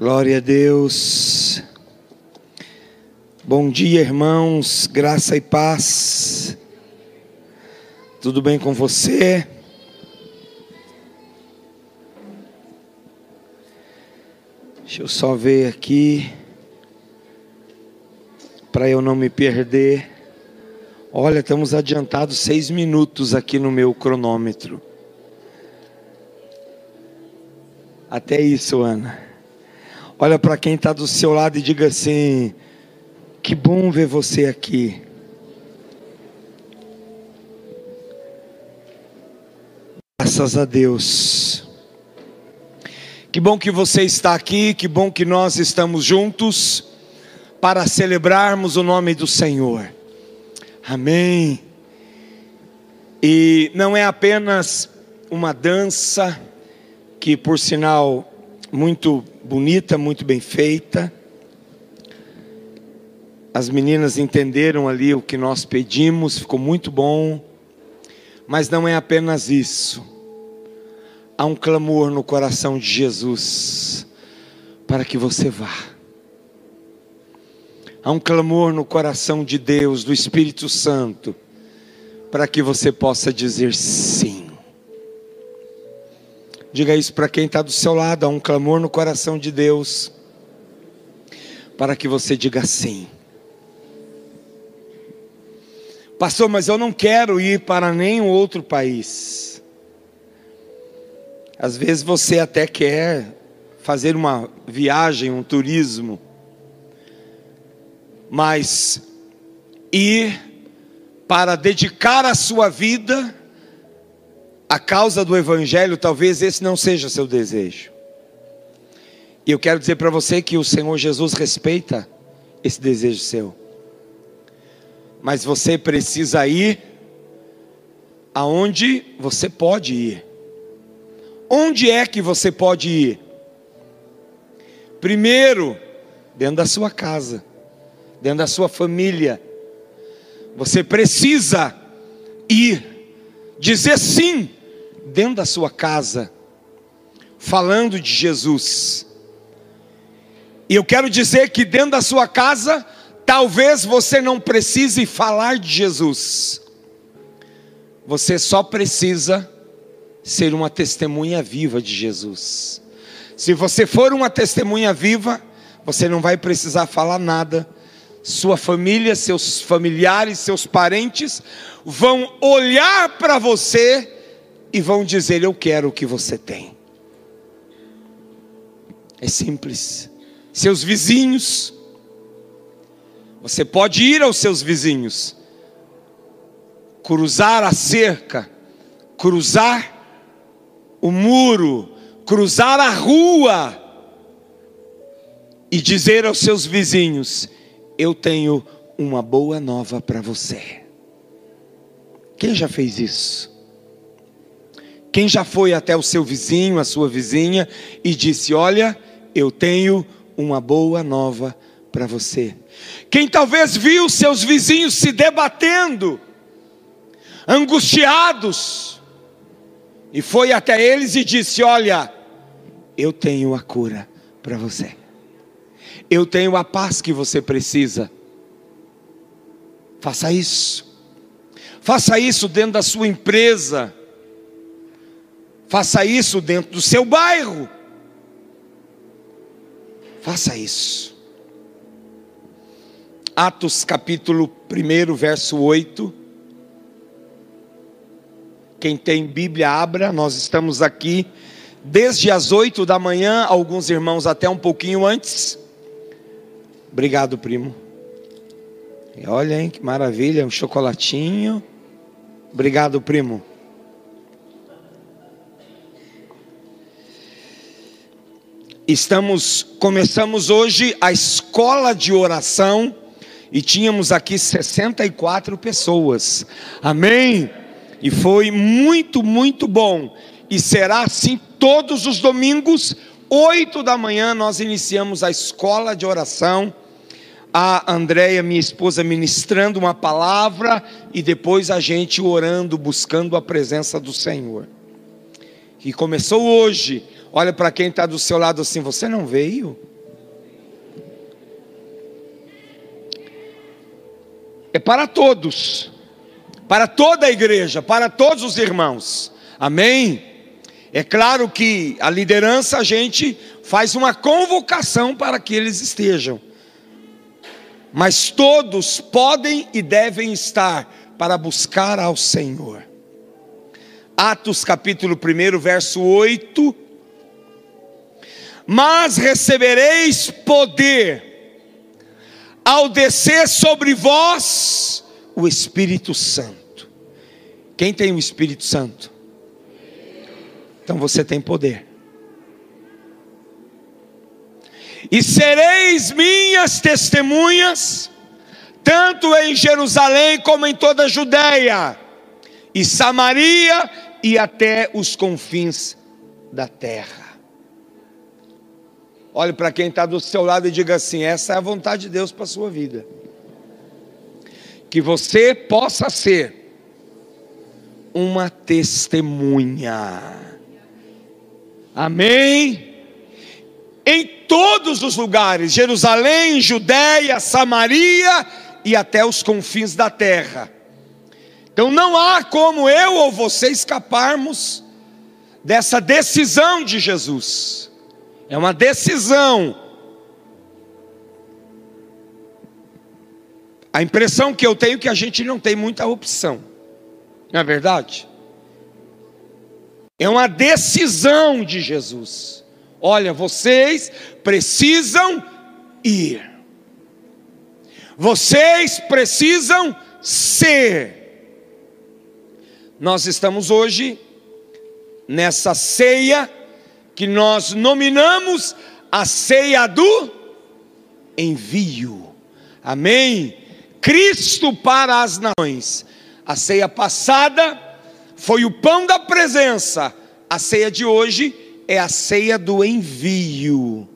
Glória a Deus. Bom dia, irmãos. Graça e paz. Tudo bem com você? Deixa eu só ver aqui para eu não me perder. Olha, estamos adiantados seis minutos aqui no meu cronômetro. Até isso, Ana. Olha para quem está do seu lado e diga assim: que bom ver você aqui. Graças a Deus. Que bom que você está aqui, que bom que nós estamos juntos para celebrarmos o nome do Senhor. Amém. E não é apenas uma dança, que por sinal muito bonita, muito bem feita. As meninas entenderam ali o que nós pedimos, ficou muito bom. Mas não é apenas isso. Há um clamor no coração de Jesus para que você vá. Há um clamor no coração de Deus, do Espírito Santo, para que você possa dizer sim. Diga isso para quem está do seu lado, há um clamor no coração de Deus, para que você diga sim. Pastor, mas eu não quero ir para nenhum outro país. Às vezes você até quer fazer uma viagem, um turismo, mas ir para dedicar a sua vida a causa do Evangelho, talvez esse não seja seu desejo. E eu quero dizer para você que o Senhor Jesus respeita esse desejo seu. Mas você precisa ir aonde você pode ir. Onde é que você pode ir? Primeiro, dentro da sua casa, dentro da sua família. Você precisa ir, dizer sim dentro da sua casa, falando de Jesus. E eu quero dizer que dentro da sua casa, talvez você não precise falar de Jesus, você só precisa ser uma testemunha viva de Jesus. Se você for uma testemunha viva, você não vai precisar falar nada. Sua família, seus familiares, seus parentes vão olhar para você e vão dizer: Eu quero o que você tem. É simples. Seus vizinhos, você pode ir aos seus vizinhos, cruzar a cerca, cruzar o muro, cruzar a rua e dizer aos seus vizinhos: Eu tenho uma boa nova para você. Quem já fez isso? Quem já foi até o seu vizinho, a sua vizinha, e disse: Olha, eu tenho uma boa nova para você. Quem talvez viu seus vizinhos se debatendo, angustiados, e foi até eles e disse: Olha, eu tenho a cura para você, eu tenho a paz que você precisa. Faça isso, faça isso dentro da sua empresa Faça isso dentro do seu bairro. Faça isso. Atos capítulo 1, verso 8. Quem tem Bíblia, abra. Nós estamos aqui desde as 8 da manhã, alguns irmãos até um pouquinho antes. Obrigado, primo. E olha, hein, que maravilha, um chocolatinho. Obrigado, primo. Estamos começamos hoje a escola de oração e tínhamos aqui 64 pessoas. Amém? E foi muito, muito bom. E será assim todos os domingos, oito da manhã, nós iniciamos a escola de oração. A Andréia, minha esposa, ministrando uma palavra e depois a gente orando, buscando a presença do Senhor. E começou hoje Olha para quem está do seu lado assim: você não veio? É para todos, para toda a igreja, para todos os irmãos. Amém? É claro que a liderança a gente faz uma convocação para que eles estejam. Mas todos podem e devem estar para buscar ao Senhor. Atos capítulo 1, verso 8. Mas recebereis poder ao descer sobre vós o Espírito Santo. Quem tem o Espírito Santo? Então você tem poder. E sereis minhas testemunhas, tanto em Jerusalém como em toda a Judéia, e Samaria e até os confins da terra. Olhe para quem está do seu lado e diga assim: essa é a vontade de Deus para a sua vida. Que você possa ser uma testemunha Amém? Em todos os lugares, Jerusalém, Judéia, Samaria e até os confins da terra. Então não há como eu ou você escaparmos dessa decisão de Jesus. É uma decisão. A impressão que eu tenho é que a gente não tem muita opção. Não é verdade? É uma decisão de Jesus. Olha, vocês precisam ir. Vocês precisam ser. Nós estamos hoje nessa ceia que nós nominamos a ceia do envio. Amém? Cristo para as nações. A ceia passada foi o pão da presença. A ceia de hoje é a ceia do envio.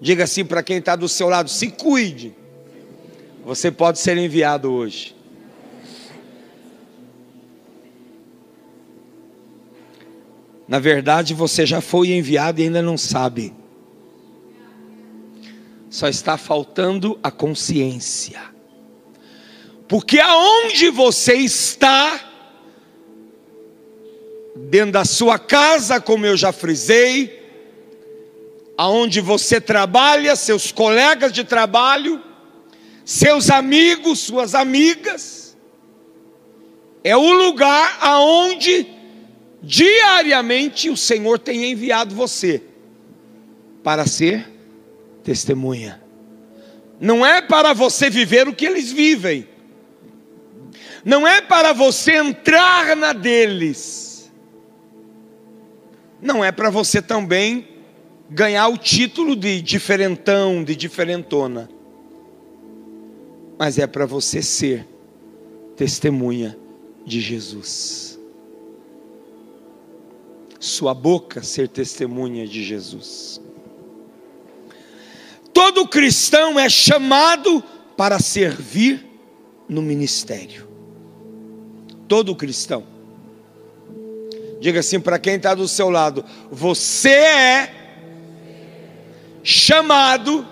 Diga assim para quem está do seu lado: se cuide. Você pode ser enviado hoje. Na verdade, você já foi enviado e ainda não sabe. Só está faltando a consciência. Porque aonde você está, dentro da sua casa, como eu já frisei, aonde você trabalha, seus colegas de trabalho, seus amigos, suas amigas, é o lugar aonde diariamente o Senhor tem enviado você para ser testemunha. Não é para você viver o que eles vivem. Não é para você entrar na deles não é para você também ganhar o título de diferentão, de diferentona, mas é para você ser testemunha de Jesus. Sua boca ser testemunha de Jesus. Todo cristão é chamado para servir no ministério. Todo cristão. Diga assim para quem está do seu lado: você é chamado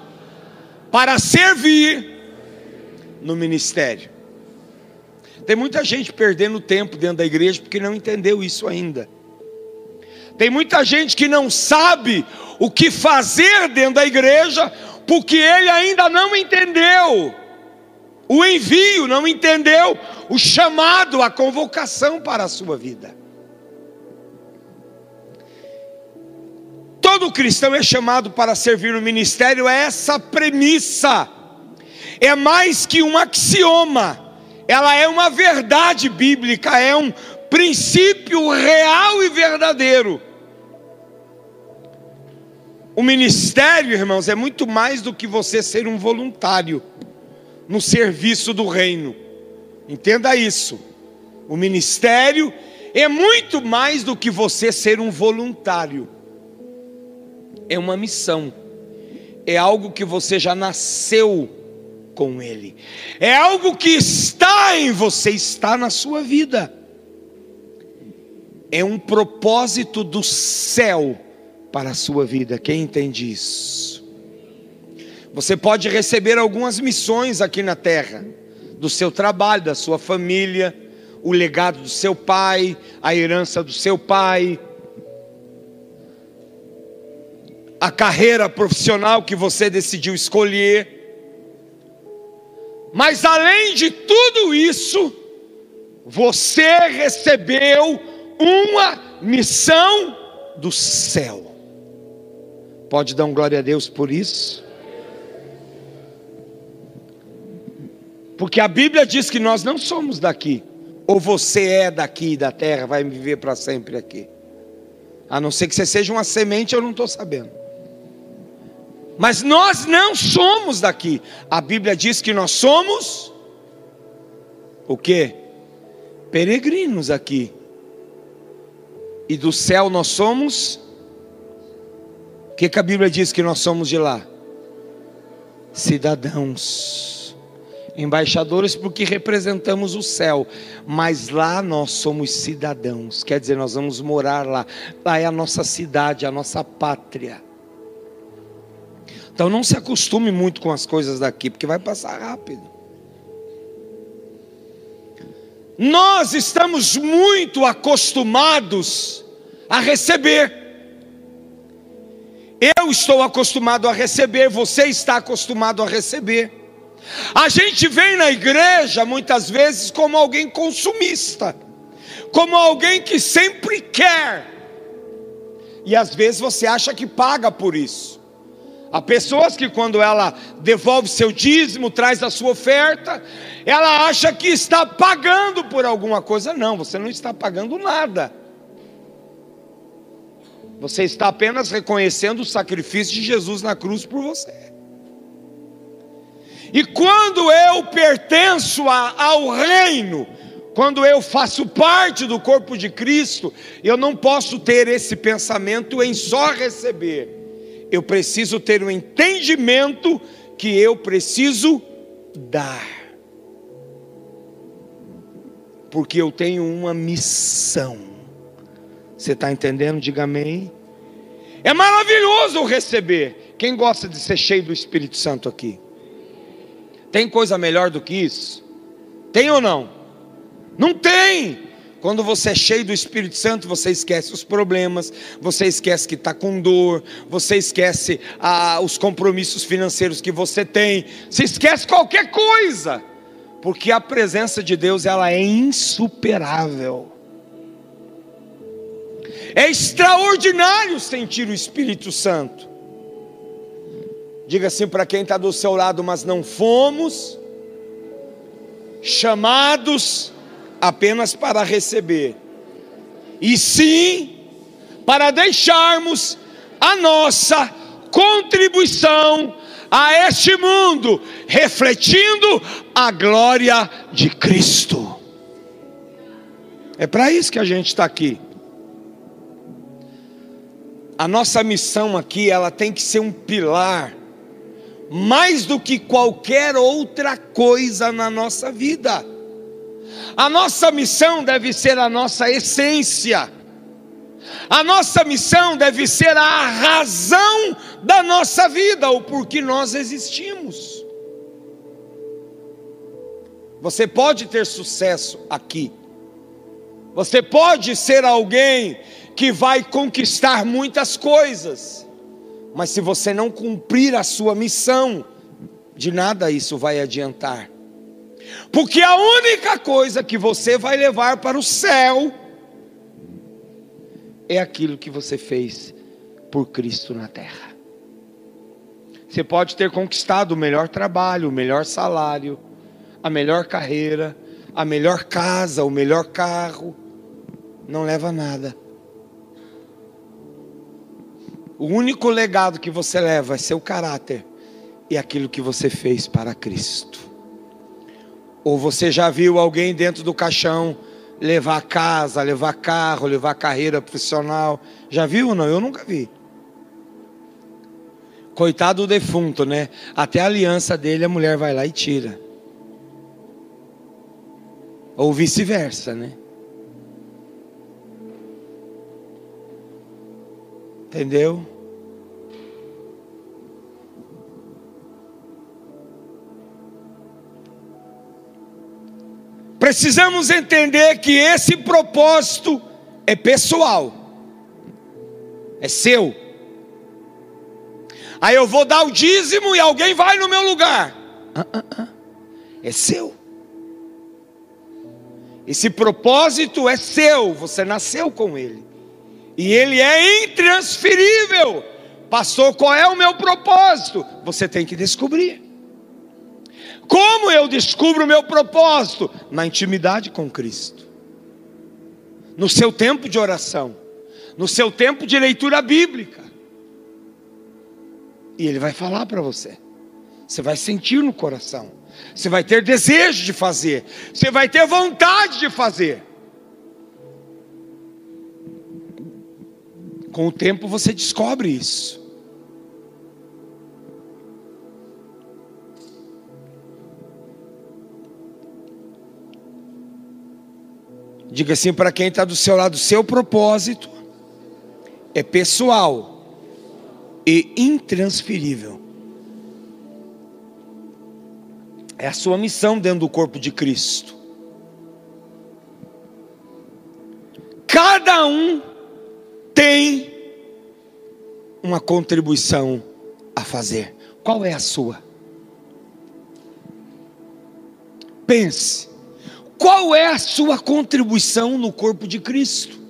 para servir no ministério. Tem muita gente perdendo tempo dentro da igreja porque não entendeu isso ainda. Tem muita gente que não sabe o que fazer dentro da igreja porque ele ainda não entendeu o envio, não entendeu o chamado, a convocação para a sua vida. todo cristão é chamado para servir no ministério, é essa premissa, é mais que um axioma, ela é uma verdade bíblica, é um princípio real e verdadeiro. O ministério, irmãos, é muito mais do que você ser um voluntário no serviço do reino. Entenda isso. O ministério é muito mais do que você ser um voluntário. É uma missão, é algo que você já nasceu com Ele, é algo que está em você, está na sua vida, é um propósito do céu para a sua vida. Quem entende isso? Você pode receber algumas missões aqui na terra, do seu trabalho, da sua família, o legado do seu pai, a herança do seu pai, a carreira profissional que você decidiu escolher. Mas além de tudo isso, você recebeu uma missão do céu. Pode dar um glória a Deus por isso? Porque a Bíblia diz que nós não somos daqui. Ou você é daqui da terra, vai viver para sempre aqui. A não ser que você seja uma semente, eu não estou sabendo. Mas nós não somos daqui. A Bíblia diz que nós somos o que? Peregrinos aqui. E do céu nós somos. Que, que a Bíblia diz que nós somos de lá? Cidadãos. Embaixadores porque representamos o céu, mas lá nós somos cidadãos, quer dizer, nós vamos morar lá, lá é a nossa cidade, a nossa pátria. Então não se acostume muito com as coisas daqui, porque vai passar rápido. Nós estamos muito acostumados a receber. Eu estou acostumado a receber, você está acostumado a receber. A gente vem na igreja muitas vezes como alguém consumista, como alguém que sempre quer, e às vezes você acha que paga por isso. Há pessoas que, quando ela devolve seu dízimo, traz a sua oferta, ela acha que está pagando por alguma coisa. Não, você não está pagando nada. Você está apenas reconhecendo o sacrifício de Jesus na cruz por você. E quando eu pertenço a, ao reino, quando eu faço parte do corpo de Cristo, eu não posso ter esse pensamento em só receber eu preciso ter um entendimento que eu preciso dar. Porque eu tenho uma missão. Você está entendendo? Diga amém. É maravilhoso receber. Quem gosta de ser cheio do Espírito Santo aqui? Tem coisa melhor do que isso? Tem ou não? Não tem. Quando você é cheio do Espírito Santo, você esquece os problemas, você esquece que está com dor, você esquece ah, os compromissos financeiros que você tem, você esquece qualquer coisa, porque a presença de Deus ela é insuperável. É extraordinário sentir o Espírito Santo. Diga assim para quem está do seu lado, mas não fomos chamados apenas para receber, e sim para deixarmos a nossa contribuição a este mundo, refletindo a glória de Cristo. É para isso que a gente está aqui. A nossa missão aqui, ela tem que ser um pilar, mais do que qualquer outra coisa na nossa vida. A nossa missão deve ser a nossa essência. A nossa missão deve ser a razão da nossa vida, o porquê nós existimos. Você pode ter sucesso aqui. Você pode ser alguém que vai conquistar muitas coisas. Mas se você não cumprir a sua missão, de nada isso vai adiantar. Porque a única coisa que você vai levar para o céu é aquilo que você fez por Cristo na terra. Você pode ter conquistado o melhor trabalho, o melhor salário, a melhor carreira, a melhor casa, o melhor carro, não leva nada. O único legado que você leva é seu caráter e aquilo que você fez para Cristo. Ou você já viu alguém dentro do caixão levar casa, levar carro, levar carreira profissional? Já viu ou não? Eu nunca vi. Coitado do defunto, né? Até a aliança dele a mulher vai lá e tira. Ou vice-versa, né? Entendeu? Precisamos entender que esse propósito é pessoal, é seu. Aí eu vou dar o dízimo e alguém vai no meu lugar. Ah, ah, ah. É seu. Esse propósito é seu, você nasceu com ele. E ele é intransferível. Pastor, qual é o meu propósito? Você tem que descobrir. Como eu descubro o meu propósito? Na intimidade com Cristo, no seu tempo de oração, no seu tempo de leitura bíblica. E Ele vai falar para você, você vai sentir no coração, você vai ter desejo de fazer, você vai ter vontade de fazer. Com o tempo você descobre isso. Diga assim para quem está do seu lado: seu propósito é pessoal e intransferível. É a sua missão dentro do corpo de Cristo. Cada um tem uma contribuição a fazer. Qual é a sua? Pense. Qual é a sua contribuição no corpo de Cristo?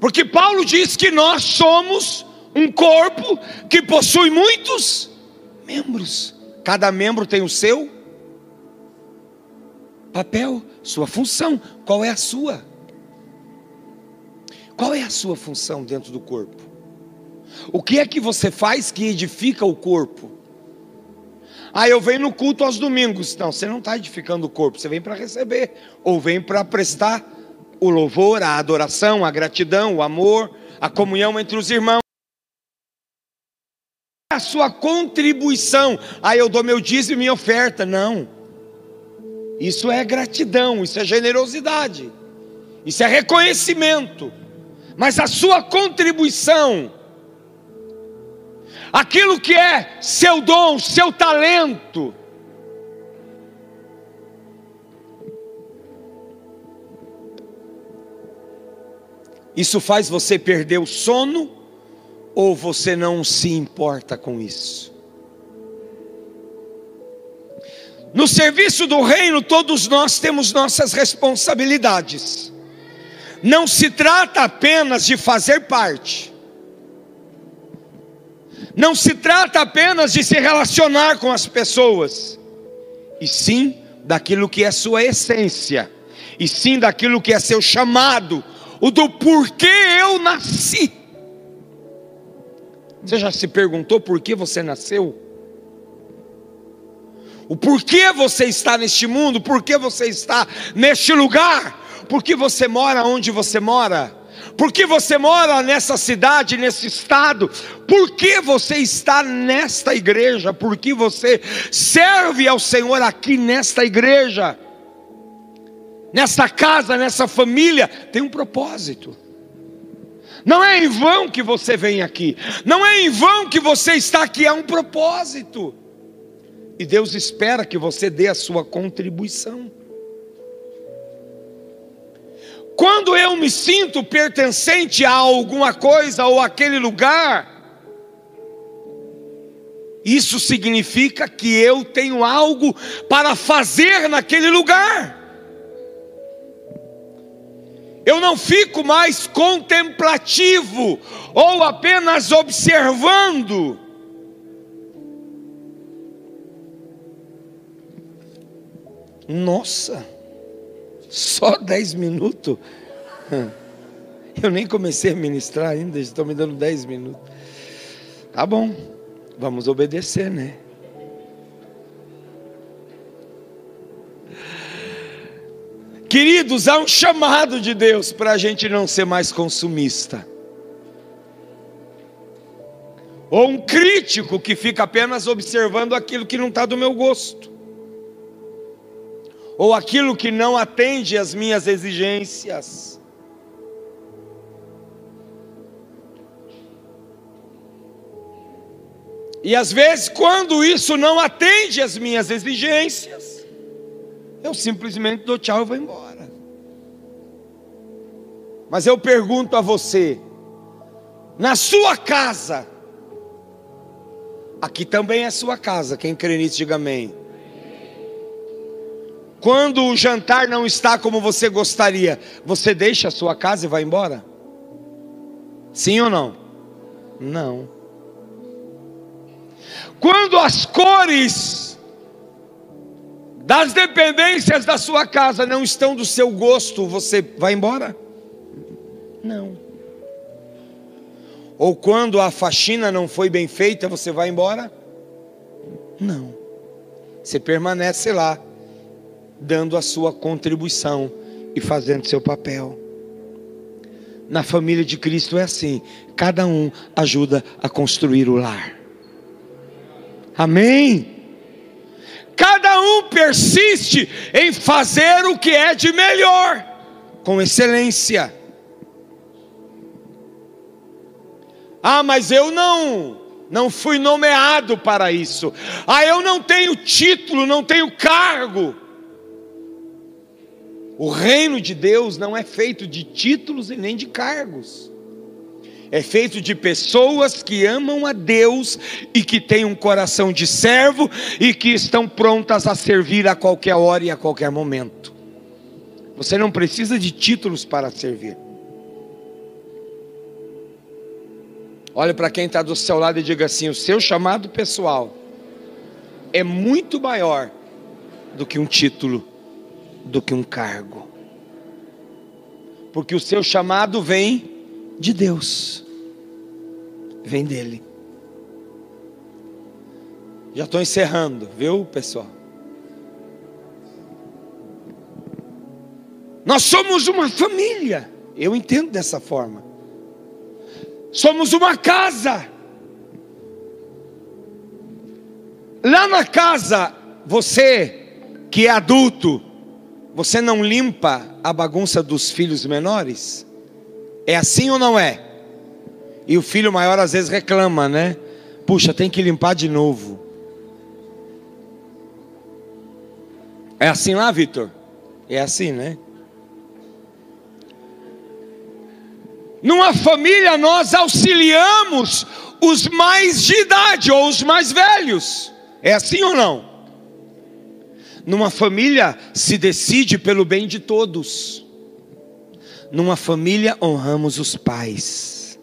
Porque Paulo diz que nós somos um corpo que possui muitos membros. Cada membro tem o seu papel, sua função. Qual é a sua? Qual é a sua função dentro do corpo? O que é que você faz que edifica o corpo? Ah, eu venho no culto aos domingos. Não, você não está edificando o corpo, você vem para receber, ou vem para prestar o louvor, a adoração, a gratidão, o amor, a comunhão entre os irmãos. A sua contribuição, ah, eu dou meu dízimo e minha oferta. Não, isso é gratidão, isso é generosidade, isso é reconhecimento, mas a sua contribuição, aquilo que é seu dom, seu talento. Isso faz você perder o sono ou você não se importa com isso? No serviço do reino, todos nós temos nossas responsabilidades. Não se trata apenas de fazer parte, não se trata apenas de se relacionar com as pessoas, e sim daquilo que é sua essência, e sim daquilo que é seu chamado, o do porquê eu nasci. Você já se perguntou por que você nasceu? O porquê você está neste mundo, por que você está neste lugar, por que você mora onde você mora? Por que você mora nessa cidade, nesse estado? Por que você está nesta igreja? Por que você serve ao Senhor aqui nesta igreja? Nessa casa, nessa família, tem um propósito. Não é em vão que você vem aqui, não é em vão que você está aqui, é um propósito. E Deus espera que você dê a sua contribuição. Quando eu me sinto pertencente a alguma coisa ou aquele lugar, isso significa que eu tenho algo para fazer naquele lugar. Eu não fico mais contemplativo ou apenas observando. Nossa! Só dez minutos? Eu nem comecei a ministrar ainda, estão me dando dez minutos. Tá bom, vamos obedecer, né? Queridos, há um chamado de Deus para a gente não ser mais consumista. Ou um crítico que fica apenas observando aquilo que não está do meu gosto ou aquilo que não atende às minhas exigências. E às vezes, quando isso não atende às minhas exigências, eu simplesmente dou tchau e vou embora. Mas eu pergunto a você, na sua casa, aqui também é sua casa, quem crê nisso, diga amém. Quando o jantar não está como você gostaria, você deixa a sua casa e vai embora? Sim ou não? Não. Quando as cores das dependências da sua casa não estão do seu gosto, você vai embora? Não. Ou quando a faxina não foi bem feita, você vai embora? Não. Você permanece lá, dando a sua contribuição e fazendo seu papel. Na família de Cristo é assim: cada um ajuda a construir o lar. Amém? Cada um persiste em fazer o que é de melhor, com excelência. Ah, mas eu não não fui nomeado para isso. Ah, eu não tenho título, não tenho cargo. O reino de Deus não é feito de títulos e nem de cargos. É feito de pessoas que amam a Deus e que têm um coração de servo e que estão prontas a servir a qualquer hora e a qualquer momento. Você não precisa de títulos para servir. Olhe para quem está do seu lado e diga assim: o seu chamado pessoal é muito maior do que um título do que um cargo. Porque o seu chamado vem de Deus, vem dele. Já estou encerrando, viu, pessoal? Nós somos uma família, eu entendo dessa forma. Somos uma casa. Lá na casa, você que é adulto, você não limpa a bagunça dos filhos menores? É assim ou não é? E o filho maior às vezes reclama, né? Puxa, tem que limpar de novo. É assim lá, Vitor? É assim, né? Numa família nós auxiliamos os mais de idade ou os mais velhos. É assim ou não? Numa família se decide pelo bem de todos. Numa família honramos os pais.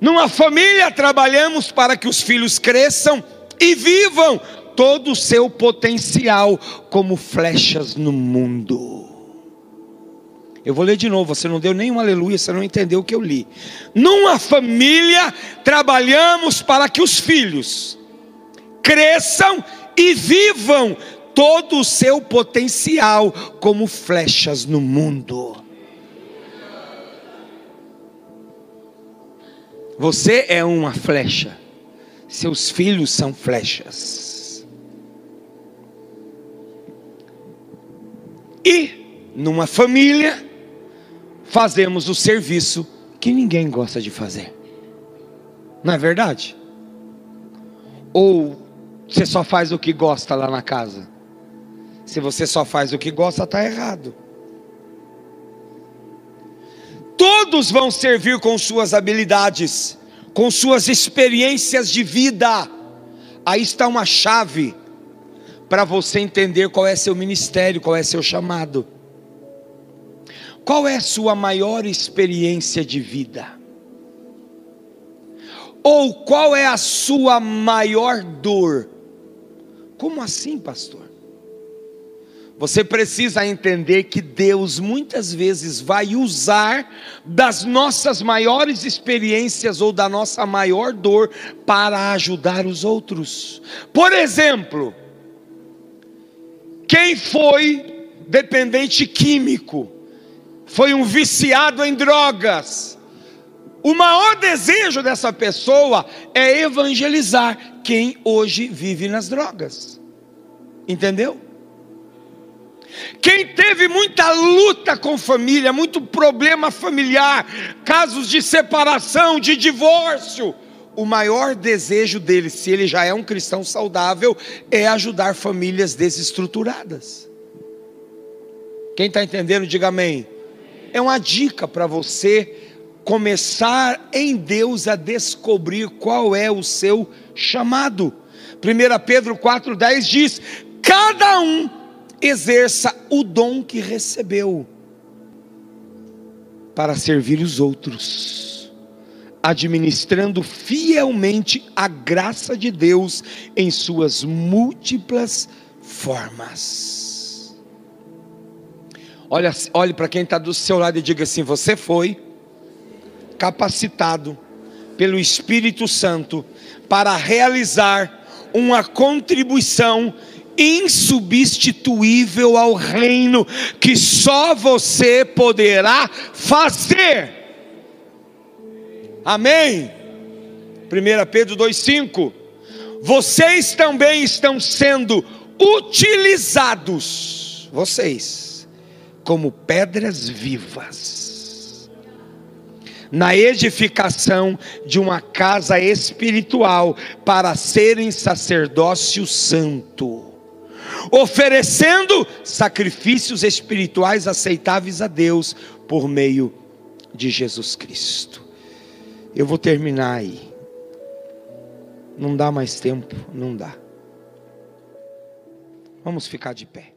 Numa família trabalhamos para que os filhos cresçam e vivam todo o seu potencial como flechas no mundo. Eu vou ler de novo, você não deu nenhum aleluia, você não entendeu o que eu li. Numa família trabalhamos para que os filhos cresçam e vivam todo o seu potencial como flechas no mundo. Você é uma flecha, seus filhos são flechas. E numa família fazemos o serviço que ninguém gosta de fazer. Não é verdade? Ou você só faz o que gosta lá na casa. Se você só faz o que gosta, está errado. Todos vão servir com suas habilidades, com suas experiências de vida. Aí está uma chave para você entender qual é seu ministério, qual é seu chamado. Qual é sua maior experiência de vida? Ou qual é a sua maior dor? Como assim, pastor? Você precisa entender que Deus muitas vezes vai usar das nossas maiores experiências ou da nossa maior dor para ajudar os outros. Por exemplo, quem foi dependente químico, foi um viciado em drogas. O maior desejo dessa pessoa é evangelizar quem hoje vive nas drogas. Entendeu? Quem teve muita luta com família, muito problema familiar, casos de separação, de divórcio, o maior desejo dele, se ele já é um cristão saudável, é ajudar famílias desestruturadas. Quem está entendendo, diga amém. É uma dica para você começar em Deus a descobrir qual é o seu chamado. 1 Pedro 4,10 diz: Cada um exerça o dom que recebeu para servir os outros, administrando fielmente a graça de Deus em suas múltiplas formas. Olha, olhe para quem está do seu lado e diga assim: Você foi capacitado pelo Espírito Santo para realizar uma contribuição insubstituível ao reino que só você poderá fazer. Amém. 1 Pedro 2,5: Vocês também estão sendo utilizados, vocês, como pedras vivas na edificação de uma casa espiritual para serem sacerdócio santo, oferecendo sacrifícios espirituais aceitáveis a Deus por meio de Jesus Cristo. Eu vou terminar aí. Não dá mais tempo, não dá. Vamos ficar de pé.